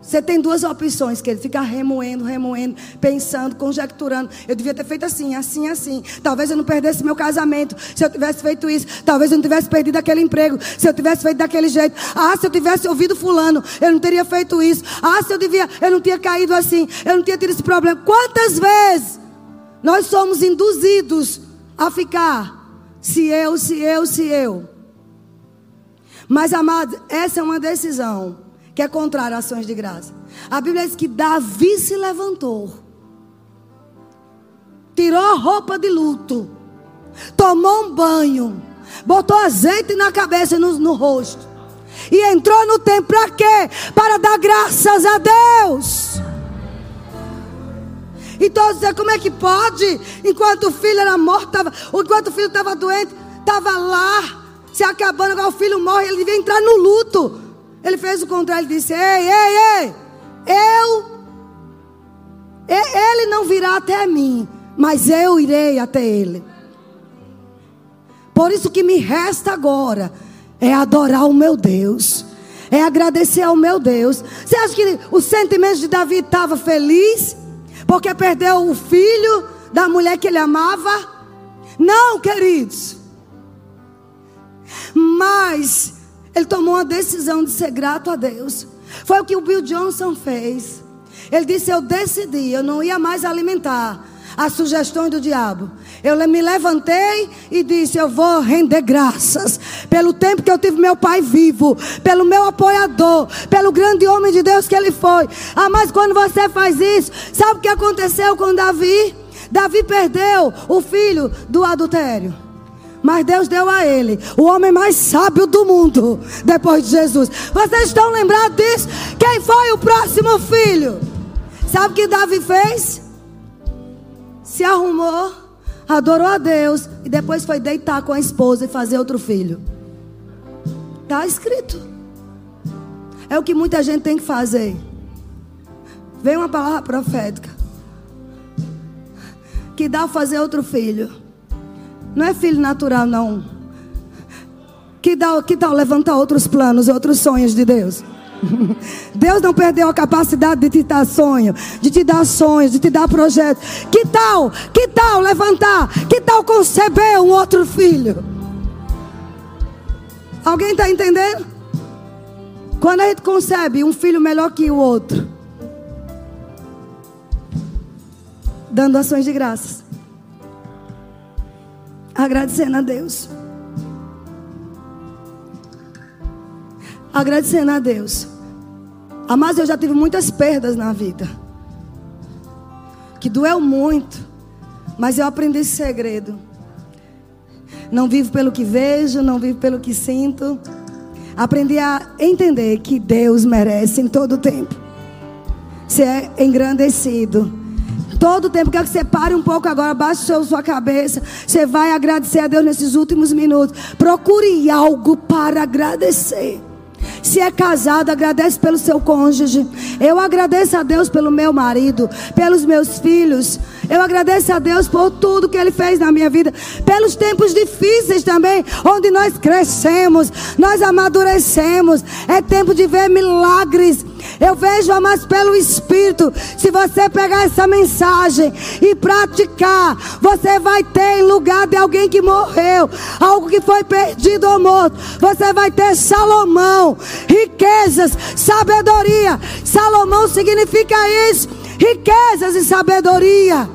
Você tem duas opções, que ele fica remoendo, remoendo, pensando, conjecturando. Eu devia ter feito assim, assim, assim. Talvez eu não perdesse meu casamento. Se eu tivesse feito isso, talvez eu não tivesse perdido aquele emprego. Se eu tivesse feito daquele jeito. Ah, se eu tivesse ouvido fulano, eu não teria feito isso. Ah, se eu devia, eu não tinha caído assim. Eu não tinha tido esse problema. Quantas vezes nós somos induzidos a ficar se eu, se eu, se eu. Mas, amados, essa é uma decisão que é contrária a ações de graça. A Bíblia diz que Davi se levantou, tirou a roupa de luto, tomou um banho, botou azeite na cabeça e no, no rosto. E entrou no templo para quê? Para dar graças a Deus. E todos dizem, como é que pode? Enquanto o filho era morto, tava, enquanto o filho estava doente, estava lá, se acabando, agora o filho morre, ele devia entrar no luto. Ele fez o contrário, ele disse, ei, ei, ei, eu, ele não virá até mim, mas eu irei até ele. Por isso que me resta agora é adorar o meu Deus. É agradecer ao meu Deus. Você acha que o sentimento de Davi estava feliz? Porque perdeu o filho da mulher que ele amava? Não, queridos. Mas ele tomou a decisão de ser grato a Deus. Foi o que o Bill Johnson fez. Ele disse: Eu decidi, eu não ia mais alimentar as sugestões do diabo. Eu me levantei e disse: Eu vou render graças pelo tempo que eu tive meu pai vivo, pelo meu apoiador, pelo grande homem de Deus que ele foi. Ah, mas quando você faz isso, sabe o que aconteceu com Davi? Davi perdeu o filho do adultério. Mas Deus deu a ele o homem mais sábio do mundo depois de Jesus. Vocês estão lembrados disso? Quem foi o próximo filho? Sabe o que Davi fez? se arrumou, adorou a Deus e depois foi deitar com a esposa e fazer outro filho. Está escrito. É o que muita gente tem que fazer. Vem uma palavra profética. Que dá fazer outro filho. Não é filho natural, não. Que dá, que tal levantar outros planos, outros sonhos de Deus. *laughs* Deus não perdeu a capacidade de te dar sonho, de te dar sonhos, de te dar projetos. Que tal? Que tal levantar? Que tal conceber um outro filho? Alguém está entendendo? Quando a gente concebe um filho melhor que o outro, dando ações de graças, agradecendo a Deus. agradecendo a Deus. Mas eu já tive muitas perdas na vida. Que doeu muito. Mas eu aprendi esse segredo. Não vivo pelo que vejo, não vivo pelo que sinto. Aprendi a entender que Deus merece em todo tempo ser engrandecido. Todo tempo, quero que você pare um pouco agora, baixe sua cabeça. Você vai agradecer a Deus nesses últimos minutos. Procure algo para agradecer. Se é casado, agradece pelo seu cônjuge. Eu agradeço a Deus pelo meu marido, pelos meus filhos. Eu agradeço a Deus por tudo que Ele fez na minha vida, pelos tempos difíceis também, onde nós crescemos, nós amadurecemos. É tempo de ver milagres. Eu vejo, mas pelo Espírito. Se você pegar essa mensagem e praticar, você vai ter em lugar de alguém que morreu, algo que foi perdido ou morto. Você vai ter Salomão, riquezas, sabedoria. Salomão significa isso: riquezas e sabedoria.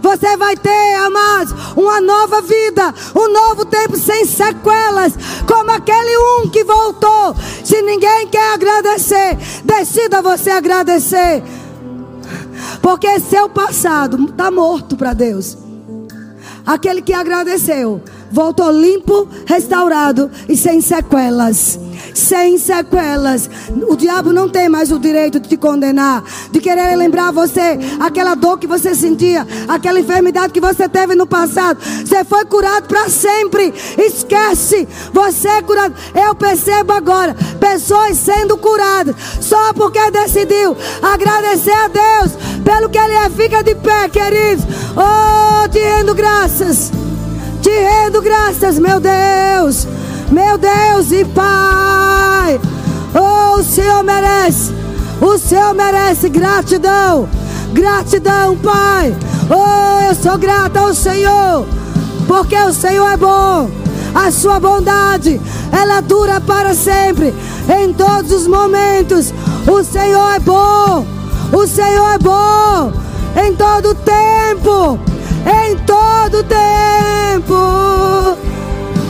Você vai ter, amados, uma nova vida, um novo tempo sem sequelas, como aquele um que voltou. Se ninguém quer agradecer, decida você agradecer. Porque seu passado está morto para Deus. Aquele que agradeceu voltou limpo, restaurado e sem sequelas sem sequelas. O diabo não tem mais o direito de te condenar, de querer lembrar você aquela dor que você sentia, aquela enfermidade que você teve no passado. Você foi curado para sempre. Esquece, você é curado. Eu percebo agora pessoas sendo curadas só porque decidiu agradecer a Deus pelo que Ele é. Fica de pé, queridos. Oh, te rendo graças. Te rendo graças, meu Deus. Meu Deus e Pai. Oh, o Senhor merece. O Senhor merece gratidão. Gratidão, Pai. Oh, eu sou grata ao Senhor. Porque o Senhor é bom. A sua bondade, ela dura para sempre. Em todos os momentos. O Senhor é bom. O Senhor é bom. Em todo tempo. Em todo tempo.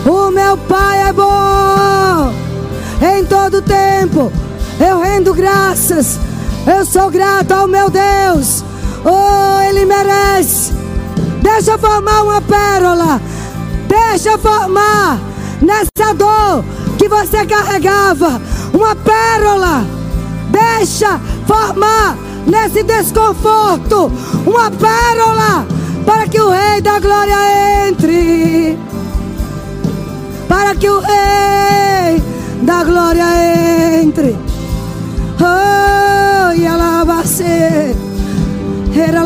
O meu Pai é bom em todo tempo. Eu rendo graças. Eu sou grato ao meu Deus. Oh, Ele merece. Deixa formar uma pérola. Deixa formar nessa dor que você carregava uma pérola. Deixa formar nesse desconforto uma pérola para que o Rei da Glória entre. Para que o Rei da Glória entre. Oh, e alabace, era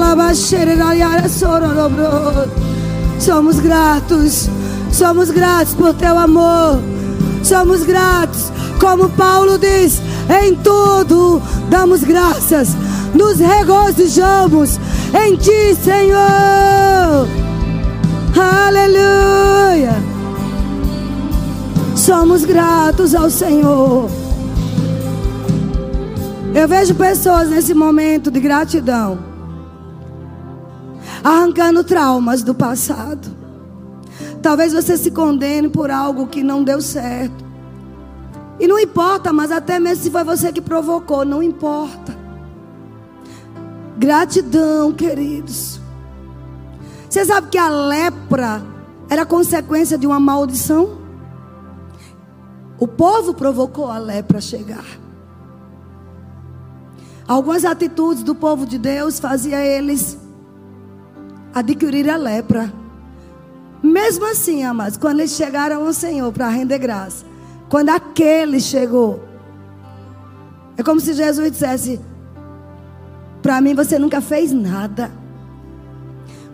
Somos gratos, somos gratos por teu amor, somos gratos, como Paulo diz, em tudo damos graças, nos regozijamos em ti, Senhor. Aleluia. Somos gratos ao Senhor. Eu vejo pessoas nesse momento de gratidão, arrancando traumas do passado. Talvez você se condene por algo que não deu certo. E não importa, mas até mesmo se foi você que provocou, não importa. Gratidão, queridos. Você sabe que a lepra era consequência de uma maldição? O povo provocou a lepra chegar. Algumas atitudes do povo de Deus fazia eles adquirir a lepra. Mesmo assim, amados, quando eles chegaram ao Senhor para render graça, quando aquele chegou, é como se Jesus dissesse: Para mim você nunca fez nada.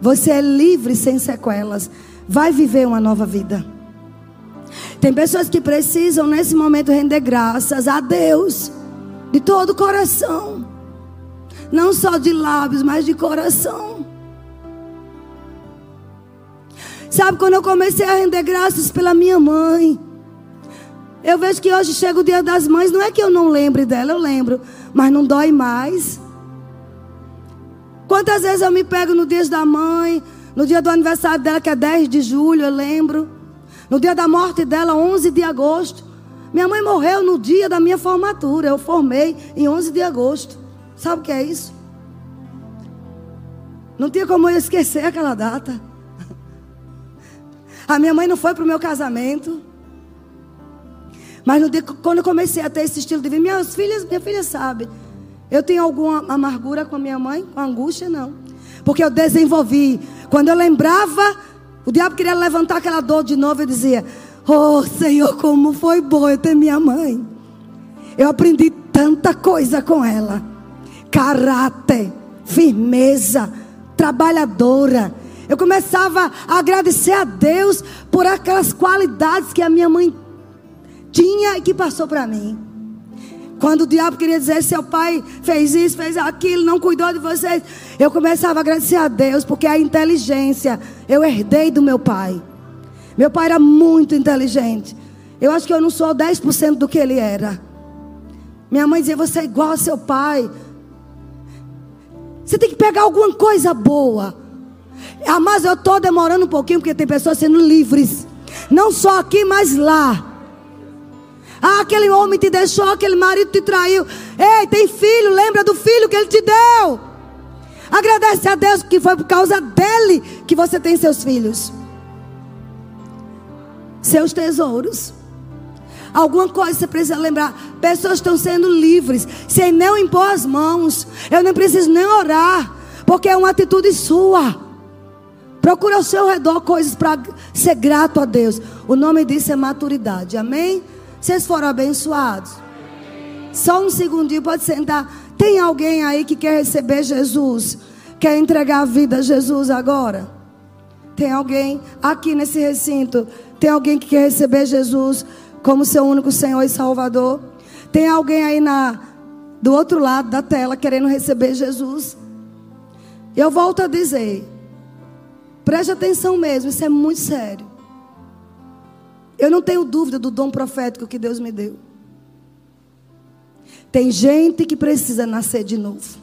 Você é livre sem sequelas. Vai viver uma nova vida. Tem pessoas que precisam nesse momento render graças a Deus de todo o coração. Não só de lábios, mas de coração. Sabe quando eu comecei a render graças pela minha mãe? Eu vejo que hoje chega o dia das mães, não é que eu não lembre dela, eu lembro, mas não dói mais. Quantas vezes eu me pego no dia da mãe, no dia do aniversário dela, que é 10 de julho, eu lembro. No dia da morte dela, 11 de agosto. Minha mãe morreu no dia da minha formatura. Eu formei em 11 de agosto. Sabe o que é isso? Não tinha como eu esquecer aquela data. A minha mãe não foi para o meu casamento. Mas no dia, quando eu comecei a ter esse estilo de vida, minhas filhas, minha filha sabe. Eu tenho alguma amargura com a minha mãe? Com angústia? Não. Porque eu desenvolvi. Quando eu lembrava o diabo queria levantar aquela dor de novo e dizia: Oh, Senhor, como foi bom eu ter minha mãe. Eu aprendi tanta coisa com ela: caráter, firmeza, trabalhadora. Eu começava a agradecer a Deus por aquelas qualidades que a minha mãe tinha e que passou para mim. Quando o diabo queria dizer, seu pai fez isso, fez aquilo, não cuidou de vocês, eu começava a agradecer a Deus, porque a inteligência eu herdei do meu pai. Meu pai era muito inteligente. Eu acho que eu não sou 10% do que ele era. Minha mãe dizia, você é igual ao seu pai. Você tem que pegar alguma coisa boa. Ah, mas eu estou demorando um pouquinho, porque tem pessoas sendo livres. Não só aqui, mas lá. Ah, aquele homem te deixou, aquele marido te traiu. Ei, tem filho, lembra do filho que ele te deu. Agradece a Deus que foi por causa dele que você tem seus filhos. Seus tesouros. Alguma coisa você precisa lembrar. Pessoas estão sendo livres, sem nem impor as mãos. Eu nem preciso nem orar, porque é uma atitude sua. Procura ao seu redor coisas para ser grato a Deus. O nome disso é maturidade. Amém? Vocês foram abençoados? Só um segundinho, pode sentar. Tem alguém aí que quer receber Jesus? Quer entregar a vida a Jesus agora? Tem alguém aqui nesse recinto? Tem alguém que quer receber Jesus como seu único Senhor e Salvador? Tem alguém aí na do outro lado da tela querendo receber Jesus? Eu volto a dizer, preste atenção mesmo, isso é muito sério. Eu não tenho dúvida do dom profético que Deus me deu. Tem gente que precisa nascer de novo.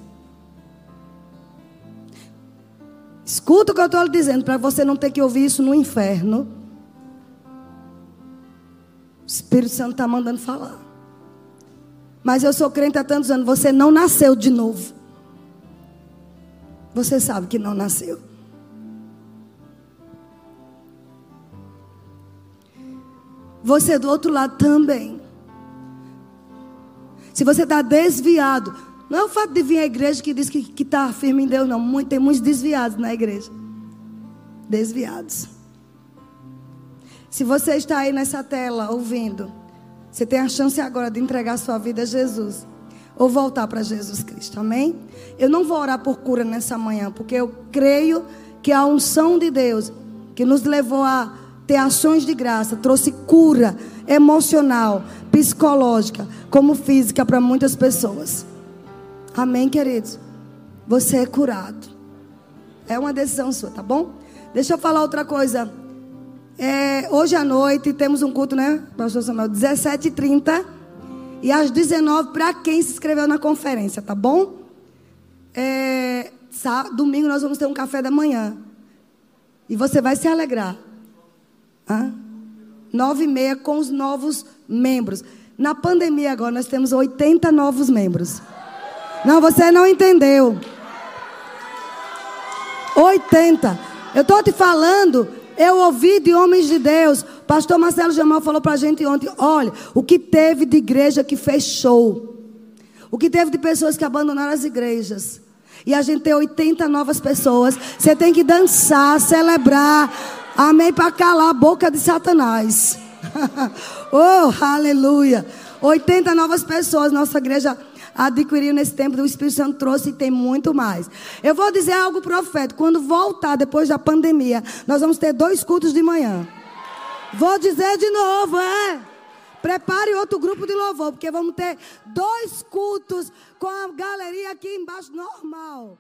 Escuta o que eu estou lhe dizendo, para você não ter que ouvir isso no inferno. O Espírito Santo está mandando falar. Mas eu sou crente há tantos anos. Você não nasceu de novo. Você sabe que não nasceu. Você do outro lado também. Se você está desviado, não é o fato de vir à igreja que diz que está firme em Deus, não. Tem muitos desviados na igreja. Desviados. Se você está aí nessa tela ouvindo, você tem a chance agora de entregar sua vida a Jesus. Ou voltar para Jesus Cristo, amém? Eu não vou orar por cura nessa manhã, porque eu creio que a unção de Deus que nos levou a ter ações de graça, trouxe cura emocional, psicológica, como física para muitas pessoas. Amém, queridos? Você é curado. É uma decisão sua, tá bom? Deixa eu falar outra coisa. É, hoje à noite temos um culto, né, Pastor Samuel? 17h30 e às 19 para quem se inscreveu na conferência, tá bom? É, domingo nós vamos ter um café da manhã. E você vai se alegrar. Nove e meia com os novos membros. Na pandemia agora nós temos 80 novos membros. Não, você não entendeu. 80. Eu estou te falando, eu ouvi de homens de Deus. Pastor Marcelo Jamal falou para a gente ontem: olha, o que teve de igreja que fechou. O que teve de pessoas que abandonaram as igrejas. E a gente tem 80 novas pessoas. Você tem que dançar, celebrar. Amém. Para calar a boca de Satanás. *laughs* oh, aleluia. 80 novas pessoas. Nossa igreja adquiriu nesse tempo. O Espírito Santo trouxe e tem muito mais. Eu vou dizer algo profético. Quando voltar depois da pandemia, nós vamos ter dois cultos de manhã. Vou dizer de novo, é. Prepare outro grupo de louvor, porque vamos ter dois cultos com a galeria aqui embaixo normal.